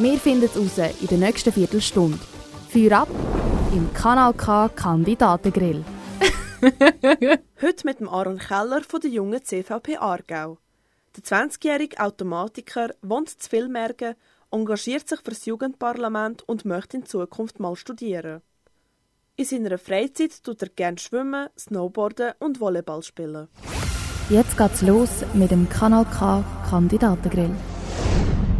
Wir finden es raus in der nächsten Viertelstunde. Feuer ab im Kanal K Kandidatengrill. Heute mit dem Aaron Keller von der jungen CVP Aargau. Der 20-jährige Automatiker wohnt zu Villmergen, engagiert sich für das Jugendparlament und möchte in Zukunft mal studieren. In seiner Freizeit tut er gerne schwimmen, Snowboarden und Volleyball spielen. Jetzt geht's los mit dem Kanal K Kandidatengrill.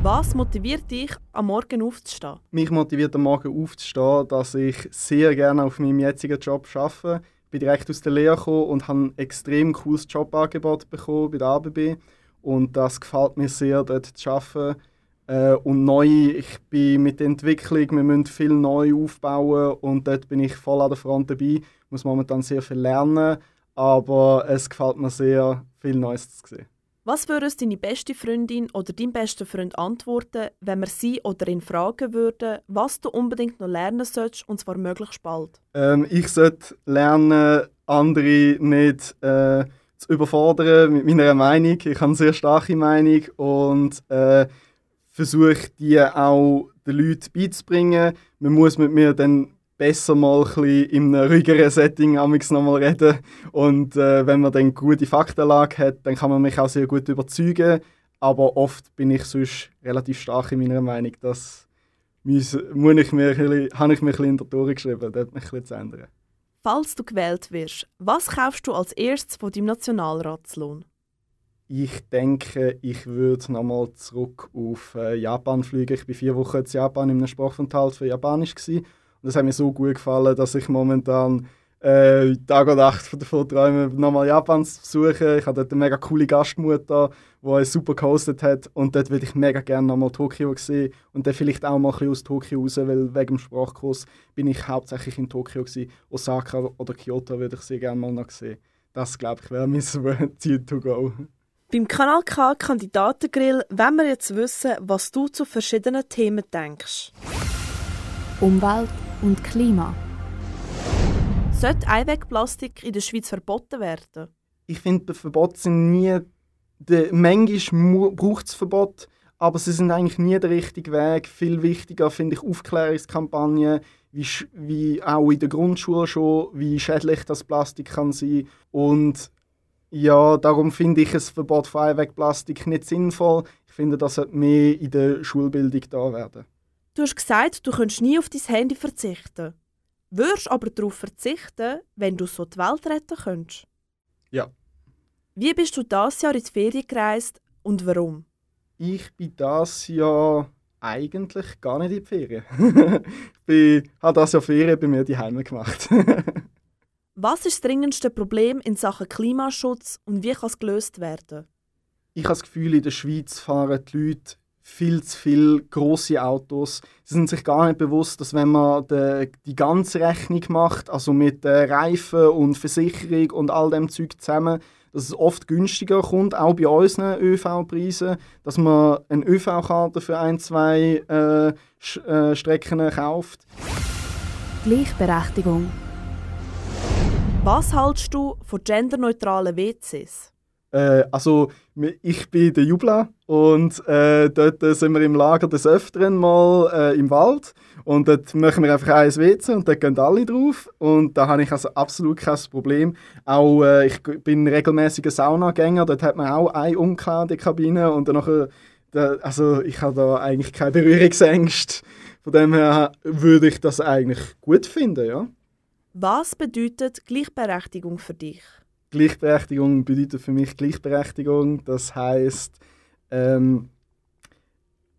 Was motiviert dich, am Morgen aufzustehen? Mich motiviert am Morgen aufzustehen, dass ich sehr gerne auf meinem jetzigen Job arbeite. Ich bin direkt aus der Lehre gekommen und habe ein extrem cooles Jobangebot bekommen bei der ABB. Und das gefällt mir sehr, dort zu arbeiten. Äh, und neu, ich bin mit der Entwicklung, wir müssen viel neu aufbauen und dort bin ich voll an der Front dabei. Ich muss momentan sehr viel lernen, aber es gefällt mir sehr, viel Neues zu sehen. Was würde deine beste Freundin oder dein bester Freund antworten, wenn wir sie oder ihn fragen würden, was du unbedingt noch lernen solltest, und zwar möglichst bald? Ähm, ich sollte lernen, andere nicht äh, zu überfordern mit meiner Meinung. Ich habe eine sehr starke Meinung und äh, versuche die auch den Leuten beizubringen. Man muss mit mir dann besser mal ein in einem ruhigeren Setting nochmal reden. Und äh, wenn man dann gute Faktenlage hat, dann kann man mich auch sehr gut überzeugen. Aber oft bin ich sonst relativ stark in meiner Meinung. Das muss, muss ich mir, habe ich mir ein bisschen in der Tore geschrieben, das mich ein bisschen zu ändern. Falls du gewählt wirst, was kaufst du als erstes von deinem Nationalratslohn? Ich denke, ich würde nochmal zurück auf äh, Japan fliegen. Ich war vier Wochen in Japan in einem Sprachaufenthalt für Japanisch. Gewesen. Und das hat mir so gut gefallen, dass ich momentan äh, Tag und Nacht davon träume, nochmal Japan zu besuchen. Ich habe dort eine mega coole Gastmutter, die es super gehostet hat. Und dort würde ich mega gerne nochmal Tokio sehen. Und dann vielleicht auch mal ein bisschen aus Tokio raus, weil wegen dem Sprachkurs bin ich hauptsächlich in Tokio. Gewesen. Osaka oder Kyoto würde ich sehr gerne mal noch sehen. Das, glaube ich, wäre mein Ziel to go. Beim Kanal K Kandidatengrill wollen wir jetzt wissen, was du zu verschiedenen Themen denkst. Umwelt und Klima. Sollte Einwegplastik in der Schweiz verboten werden? Ich finde, Verbote sind nie. Der, manchmal braucht es Verbot, aber sie sind eigentlich nie der richtige Weg. Viel wichtiger finde ich Aufklärungskampagnen, wie, wie auch in der Grundschule schon, wie schädlich das Plastik kann sein. Und ja, darum finde ich ein Verbot von Einwegplastik nicht sinnvoll. Ich finde, das sollte mehr in der Schulbildung da werden. Du hast gesagt, du könntest nie auf dein Handy verzichten. Würdest aber darauf verzichten, wenn du so die Welt retten könntest? Ja. Wie bist du das Jahr in die Ferien gereist und warum? Ich bin das Jahr eigentlich gar nicht in die Ferien. ich habe das Jahr Ferien bei mir die Heime gemacht. Was ist das dringendste Problem in Sachen Klimaschutz und wie kann es gelöst werden? Ich habe das Gefühl, in der Schweiz fahren die Leute viel zu viele große Autos. Sie sind sich gar nicht bewusst, dass wenn man de, die ganze Rechnung macht, also mit äh, Reifen und Versicherung und all dem Zeug zusammen, dass es oft günstiger kommt, auch bei unseren ÖV-Preisen, dass man eine ÖV-Karte für ein, zwei äh, Sch äh, Strecken kauft. Gleichberechtigung. Was hältst du von genderneutralen WCs? Äh, also, ich bin der Jubla und äh, dort sind wir im Lager des Öfteren mal äh, im Wald und dort machen wir einfach ein WC und dort gehen alle drauf und da habe ich also absolut kein Problem. Auch äh, ich bin regelmäßiger Saunagänger, dort hat man auch eine Umkleidekabine und dann da, also ich habe da eigentlich keine Berührungsängste. Von dem her würde ich das eigentlich gut finden, ja. Was bedeutet Gleichberechtigung für dich? Gleichberechtigung bedeutet für mich Gleichberechtigung. Das heißt, ähm,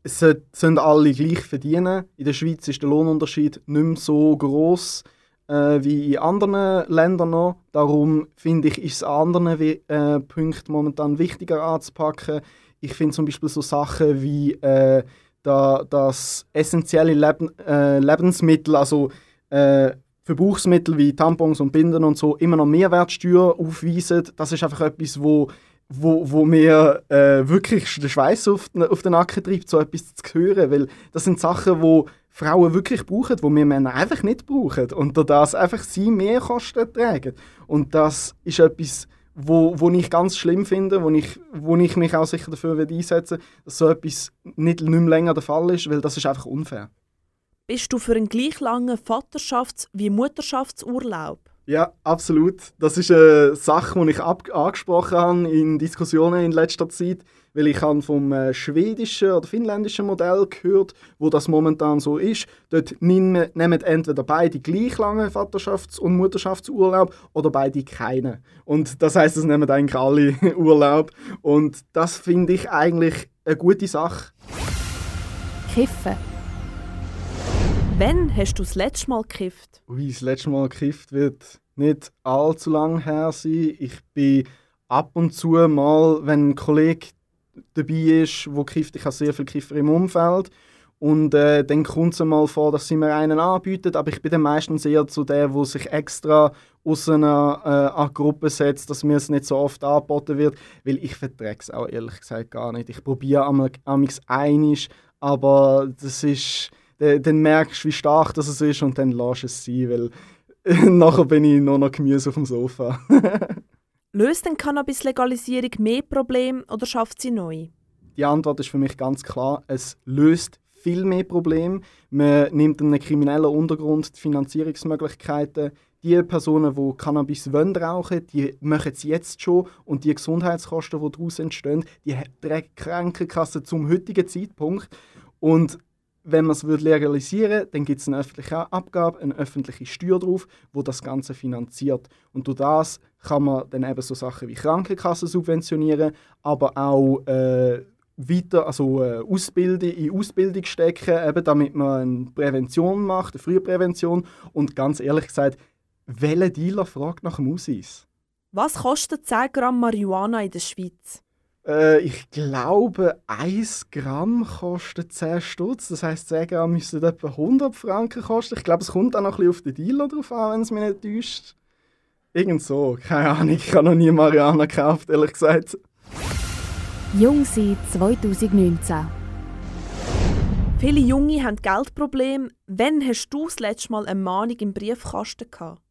es sollen alle gleich verdienen. In der Schweiz ist der Lohnunterschied nicht mehr so groß äh, wie in anderen Ländern noch. Darum finde ich, ist es an anderen äh, Punkten momentan wichtiger anzupacken. Ich finde zum Beispiel so Sachen wie äh, da, dass essentielle Leben, äh, Lebensmittel, also äh, Verbrauchsmittel wie Tampons und Binden und so, immer noch Mehrwertsteuer aufweisen. Das ist einfach etwas, wo wo, wo mir äh, wirklich den Schweiß auf, auf den Nacken treibt, so etwas zu hören. Weil das sind Sachen, wo Frauen wirklich brauchen, die wir Männer einfach nicht brauchen. Und das einfach sie mehr Kosten tragen. Und das ist etwas, wo, wo ich ganz schlimm finde, wo ich, wo ich mich auch sicher dafür einsetzen will, dass so etwas nicht, nicht mehr länger der Fall ist, weil das ist einfach unfair. Bist du für einen gleich langen Vaterschafts- wie Mutterschaftsurlaub? Ja, absolut. Das ist eine Sache, die ich angesprochen habe in Diskussionen in letzter Zeit, weil ich habe vom äh, schwedischen oder finnländischen Modell gehört, wo das momentan so ist. Dort nehmen, nehmen entweder beide gleich lange Vaterschafts- und Mutterschaftsurlaub oder beide keine. Und das heißt, es nehmen eigentlich alle Urlaub. Und das finde ich eigentlich eine gute Sache. Kiffen. Wann hast du das letzte Mal gekifft? Ui, das letzte Mal gekifft wird nicht allzu lang her sein. Ich bin ab und zu mal, wenn ein Kollege dabei ist, wo kifft, ich habe sehr viele Kiffer im Umfeld. Und äh, dann kommt es mal vor, dass sie mir einen anbieten, aber ich bin dann meistens eher zu der, wo sich extra aus einer äh, Gruppe setzt, dass mir es nicht so oft angeboten wird, weil ich verträge es auch ehrlich gesagt gar nicht. Ich probiere amigs einig, aber das ist dann merkst du, wie stark das ist und dann lässt es sein, weil nachher bin ich nur noch Gemüse auf dem Sofa. Löst denn Cannabis-Legalisierung mehr Probleme oder schafft sie neu? Die Antwort ist für mich ganz klar, es löst viel mehr Probleme. Man nimmt einem kriminellen Untergrund die Finanzierungsmöglichkeiten. Die Personen, die Cannabis wollen rauchen, die machen es jetzt schon und die Gesundheitskosten, die daraus entstehen, die trägt die Krankenkasse zum heutigen Zeitpunkt. Und wenn man es legalisieren würde, dann gibt es eine öffentliche Abgabe, eine öffentliche Steuer drauf, wo das Ganze finanziert. Und durch das kann man dann eben so Sachen wie Krankenkassen subventionieren, aber auch äh, weiter, also äh, Ausbildung, in Ausbildung stecken, eben damit man eine Prävention macht, eine Frühprävention. Und ganz ehrlich gesagt, welcher Dealer fragt nach dem Ausweis? Was kostet 10 Gramm Marihuana in der Schweiz? Äh, ich glaube, 1 Gramm kostet 10 Stutz. Das heisst, 10 Gramm müssen etwa 100 Franken kosten. Ich glaube, es kommt auch noch ein bisschen auf den Dealer drauf an, wenn es mich nicht täuscht. Irgend so. Keine Ahnung, ich habe noch nie Mariana gekauft, ehrlich gesagt. Jung sein 2019. Viele Junge haben Geldprobleme. Wann hast du das letzte Mal eine Mahnung im Briefkasten gehabt?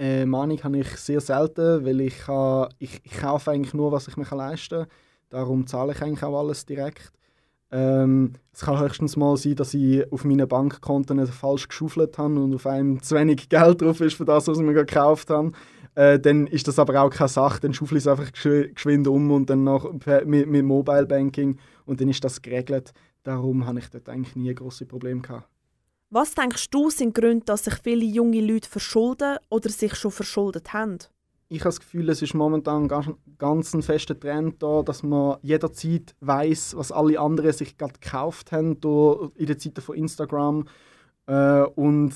Äh, Mahnung habe ich sehr selten, weil ich, ha, ich, ich kaufe eigentlich nur, was ich mir leisten kann. Darum zahle ich eigentlich auch alles direkt. Ähm, es kann höchstens mal sein, dass ich auf meinen Bankkonten falsch geschaufelt habe und auf einem zu wenig Geld drauf ist für das, was ich mir gekauft habe. Äh, dann ist das aber auch keine Sache. Dann schaufle ich es einfach geschwind um und dann noch mit, mit Mobile Banking und dann ist das geregelt. Darum habe ich dort eigentlich nie große Probleme gehabt. Was denkst du sind Gründe, dass sich viele junge Leute verschulden oder sich schon verschuldet haben? Ich habe das Gefühl, es ist momentan ganz, ganz ein fester Trend da, dass man jederzeit weiß, was alle anderen sich gerade gekauft haben in den Zeiten von Instagram. Äh, und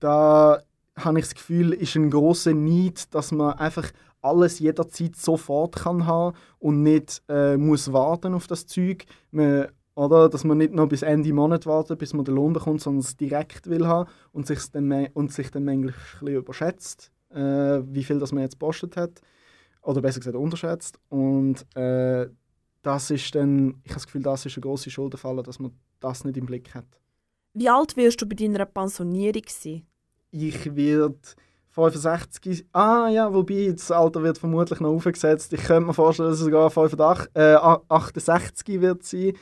da habe ich das Gefühl, ist ein großer Need, dass man einfach alles jederzeit sofort kann haben und nicht äh, muss warten auf das Zeug. Man oder? Dass man nicht noch bis Ende Monat wartet, bis man den Lohn bekommt, sondern es direkt will haben und sich dann, und sich dann manchmal ein bisschen überschätzt, äh, wie viel das man jetzt postet hat. Oder besser gesagt unterschätzt. Und äh, das ist dann, ich habe das Gefühl, das ist eine große Schuldenfalle, dass man das nicht im Blick hat. Wie alt wirst du bei deiner Pensionierung sein? Ich werde 65. Ah ja, wobei das Alter wird vermutlich noch aufgesetzt. Ich könnte mir vorstellen, dass es sogar 85, äh, 68 wird sein.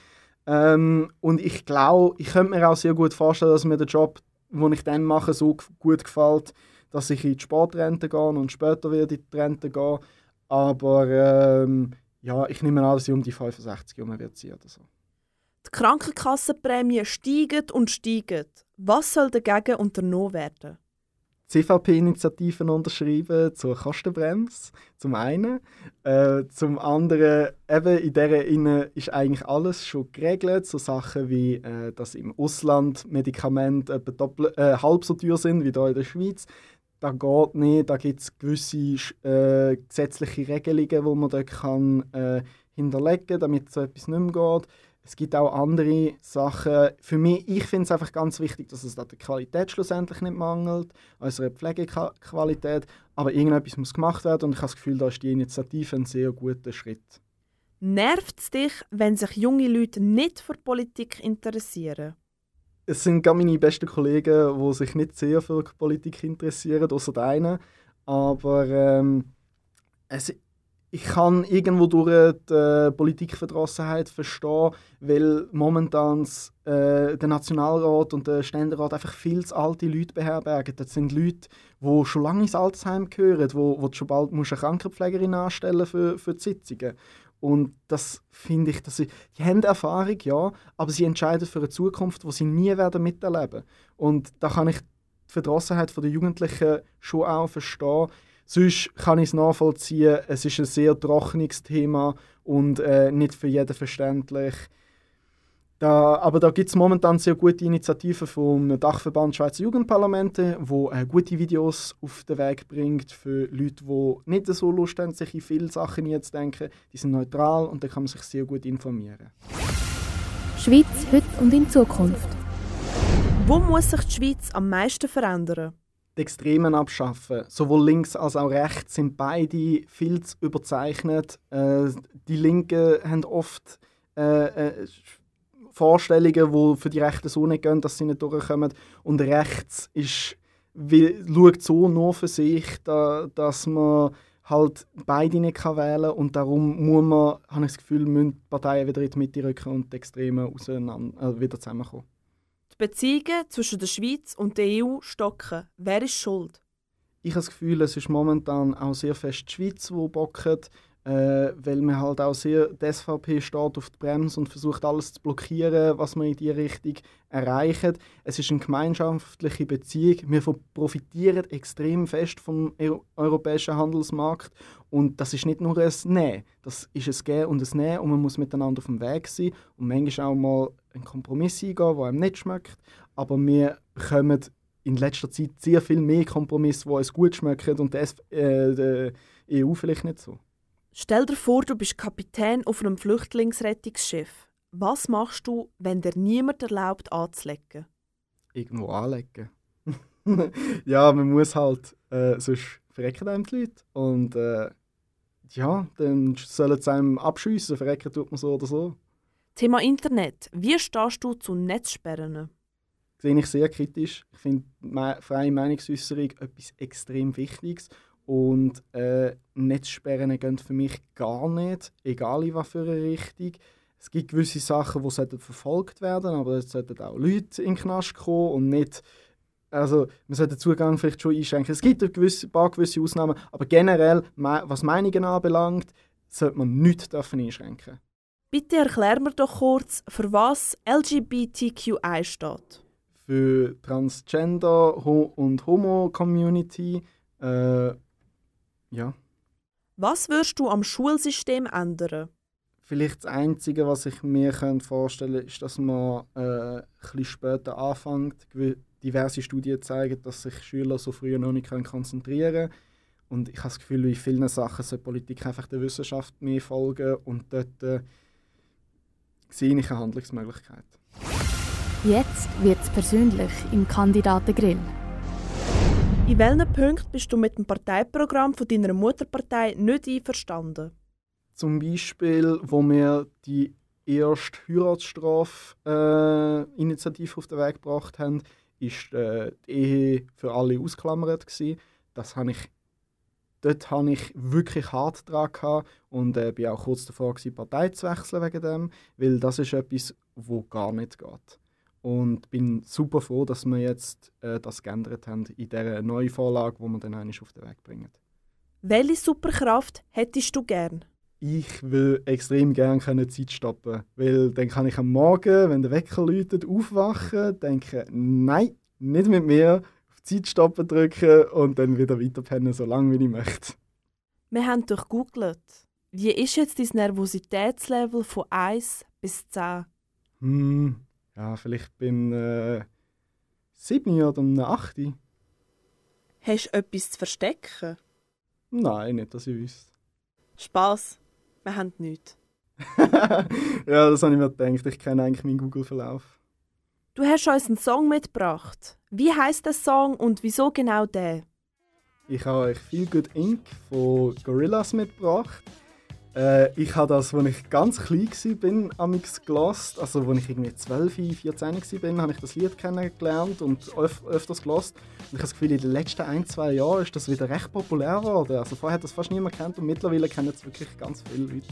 Ähm, und ich glaube, ich könnte mir auch sehr gut vorstellen, dass mir der Job, den ich dann mache, so gut gefällt, dass ich in die Sportrente gehe und später wieder in die Rente gehe. Aber ähm, ja, ich nehme an, dass ich um die 65 herum wird sein oder so. Die Krankenkassenprämie steigen und steigen. Was soll dagegen unternommen werden? CVP-Initiativen unterschrieben zur Kostenbremse, zum einen. Äh, zum anderen, eben in dieser Inne ist eigentlich alles schon geregelt. So Sachen wie, äh, dass im Ausland Medikamente etwa doppel, äh, halb so teuer sind wie hier in der Schweiz. Das geht nicht. Da gibt es gewisse äh, gesetzliche Regelungen, die man dort kann, äh, hinterlegen kann, damit so etwas nicht mehr geht. Es gibt auch andere Sachen. Für mich, ich finde es einfach ganz wichtig, dass es an der Qualität schlussendlich nicht mangelt, unserer Pflegequalität. Aber irgendetwas muss gemacht werden und ich habe das Gefühl, da ist die Initiative ein sehr guter Schritt. Nervt es dich, wenn sich junge Leute nicht für Politik interessieren? Es sind gar meine besten Kollegen, die sich nicht sehr für Politik interessieren, außer einer. Aber ähm, es, ich kann irgendwo durch die äh, Politikverdrossenheit verstehen, weil momentan äh, der Nationalrat und der Ständerat einfach viel zu alte Leute beherbergen. Das sind Leute, die schon lange ins Altersheim gehören, wo, wo du schon bald eine Krankenpflegerin anstellen für, für die Sitzungen. Und das finde ich, dass sie, die haben Erfahrung, ja, aber sie entscheiden für eine Zukunft, die sie nie werden miterleben. Und da kann ich die Verdrossenheit der Jugendlichen schon auch verstehen. Sonst kann ich es nachvollziehen, es ist ein sehr trockenes Thema und äh, nicht für jeden verständlich. Da, aber da gibt es momentan sehr gute Initiativen vom Dachverband Schweizer Jugendparlamente, wo äh, gute Videos auf den Weg bringt für Leute, die nicht so Lust haben, sich in viele Sachen jetzt denken. Die sind neutral und da kann man sich sehr gut informieren. Schweiz heute und in Zukunft. Wo muss sich die Schweiz am meisten verändern? Die Extremen abschaffen. Sowohl links als auch rechts sind beide viel zu überzeichnet. Äh, die Linken haben oft äh, äh, Vorstellungen, die für die Rechten so nicht gehen, dass sie nicht durchkommen. Und rechts ist, wie, schaut so nur für sich, da, dass man halt beide nicht kann wählen. Und darum muss man, habe ich das Gefühl, müssen die Parteien wieder in die Mitte rücken und die Extremen auseinander, äh, wieder zusammenkommen. Beziehungen zwischen der Schweiz und der EU stocken. Wer ist schuld? Ich habe das Gefühl, es ist momentan auch sehr fest die Schweiz, die bockt äh, weil man halt auch sehr, die SVP steht auf die Bremse und versucht alles zu blockieren, was man in diese Richtung erreicht. Es ist eine gemeinschaftliche Beziehung. Wir profitieren extrem fest vom europäischen Handelsmarkt und das ist nicht nur ein Nein, das ist ein Gehen und ein Nehmen und man muss miteinander auf dem Weg sein und manchmal auch mal einen Kompromiss eingehen, der einem nicht schmeckt, aber wir bekommen in letzter Zeit sehr viel mehr Kompromisse, die uns gut schmecken und das, äh, die EU vielleicht nicht so. Stell dir vor, du bist Kapitän auf einem Flüchtlingsrettungsschiff. Was machst du, wenn dir niemand erlaubt anzulegen? Irgendwo anlegen. ja, man muss halt, äh, sonst verrecken einem die Leute. Und äh, ja, dann sollen sie einem abschiessen, verrecken tut man so oder so. Thema Internet. Wie stehst du zu Netzsperren? Sehe ich sehr kritisch. Ich finde freie Meinungsäußerung etwas extrem Wichtiges. Und äh, Netzsperren gehen für mich gar nicht, egal in was für eine Richtung. Es gibt gewisse Sachen, die verfolgt werden aber es sollten auch Leute in den Knast kommen und nicht also man sollte den Zugang vielleicht schon einschränken. Es gibt ein, gewisse, ein paar gewisse Ausnahmen, aber generell, was Meinungen anbelangt, sollte man nichts einschränken Bitte erklär mir doch kurz, für was LGBTQI steht. Für Transgender und Homo-Community, äh, ja. Was würdest du am Schulsystem ändern? Vielleicht das Einzige, was ich mir vorstellen könnte, ist, dass man äh, etwas später anfängt. Diverse Studien zeigen, dass sich Schüler so früh noch nicht konzentrieren können. Und ich habe das Gefühl, in vielen Sachen sollte Politik einfach der Wissenschaft mehr folgen und dort äh, sehe ich eine Handlungsmöglichkeit. Jetzt wird es persönlich im Kandidatengrill. In welchen Punkten bist du mit dem Parteiprogramm von deiner Mutterpartei nicht einverstanden? Zum Beispiel, wo wir die erste Heiratsstrafe-Initiative äh, auf den Weg gebracht haben, ist äh, die Ehe für alle ausklammert gewesen. Das habe ich dort habe ich wirklich hart dran und äh, bin auch kurz davor gewesen, Partei zu wechseln wegen dem, weil das ist etwas, wo gar nicht geht. Und bin super froh, dass wir jetzt äh, das geändert haben in dieser neuen Vorlage, die wir dann auf den Weg bringen. Welche Superkraft hättest du gern? Ich will extrem gerne Zeit stoppen, weil dann kann ich am Morgen, wenn der Wecker läutet, aufwachen, denken, nein, nicht mit mir, auf Zeit stoppen drücken und dann wieder weiterpennen, so lange wie ich möchte. Wir haben durchgoogelt. Wie ist jetzt dein Nervositätslevel von 1 bis 10? Hm, ja, vielleicht beim äh, 7 oder einem 8. Hast du etwas zu verstecken? Nein, nicht, dass ich wüsste. Spass, wir haben nichts. ja, das habe ich mir gedacht. Ich kenne eigentlich meinen Google-Verlauf. Du hast uns einen Song mitgebracht. Wie heißt der Song und wieso genau der? Ich habe euch Feel Good Inc. von Gorillaz mitgebracht. Äh, ich habe das, als ich ganz klein war, amix gelost. Also, als ich irgendwie 12, 14 war, habe ich das Lied kennengelernt und öf öfters gelost. Und ich habe das Gefühl, in den letzten ein, zwei Jahren ist das wieder recht populär geworden. Also, vorher hat das fast niemand kennt und mittlerweile kennen es wirklich ganz viele Leute.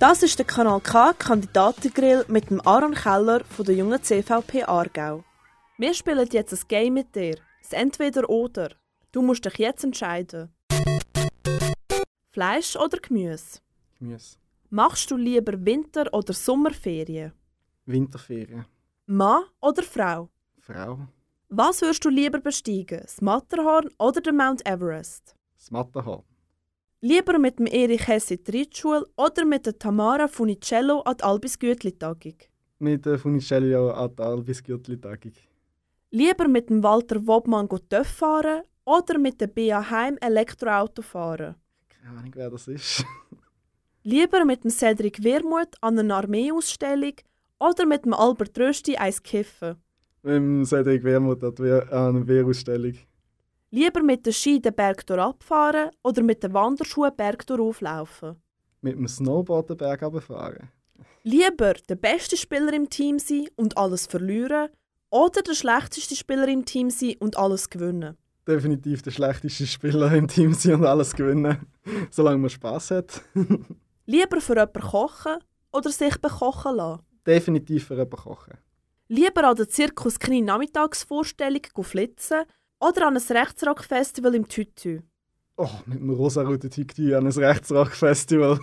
Das ist der Kanal K Kandidatengrill mit dem Aaron Keller von der jungen CVP Aargau. Wir spielen jetzt ein Game mit dir. Das Entweder-Oder. Du musst dich jetzt entscheiden. Fleisch oder Gemüse? Gemüse. Machst du lieber Winter- oder Sommerferien? Winterferien. Mann oder Frau? Frau. Was würdest du lieber besteigen? Das Matterhorn oder den Mount Everest? Das Matterhorn. Lieber mit dem Erich Hesse in die Reitschule oder mit der Tamara Funicello an die Albis Gütli-Tagung? Mit der Funicello an die Albis Gütli-Tagung. Lieber mit dem Walter Wobmann TÜV fahren oder mit dem BA Heim Elektroauto fahren? Keine Ahnung, wer das ist. Lieber mit dem Cedric Wermuth an einer Armeeausstellung oder mit dem Albert Rösti eins kiffen? Mit dem Cedric Wermuth an einer Wehrausstellung. Lieber mit den Ski den Berg abfahren oder mit den Wanderschuhen Berg auflaufen? Mit dem Snowboard den Berg runterfahren. Lieber der beste Spieler im Team sein und alles verlieren oder der schlechteste Spieler im Team sein und alles gewinnen? Definitiv der schlechteste Spieler im Team sein und alles gewinnen, solange man Spaß hat. Lieber für jemanden kochen oder sich bekochen lassen? Definitiv für jemanden kochen. Lieber an der Zirkus Nachmittagsvorstellung flitzen oder an ein Rechtsrock-Festival im Tütü? Oh, mit einem rosa-roten Tütü an ein Rechtsrock-Festival.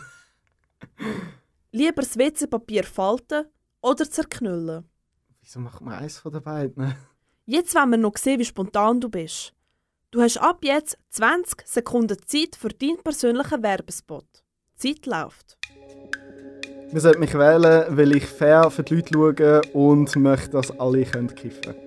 Lieber das WC-Papier falten oder zerknüllen? Wieso macht man eins von den beiden? Jetzt wollen wir noch sehen, wie spontan du bist. Du hast ab jetzt 20 Sekunden Zeit für deinen persönlichen Werbespot. Die Zeit läuft. Man sollte mich wählen, weil ich fair für die Leute schaue und möchte, dass alle kiffen können.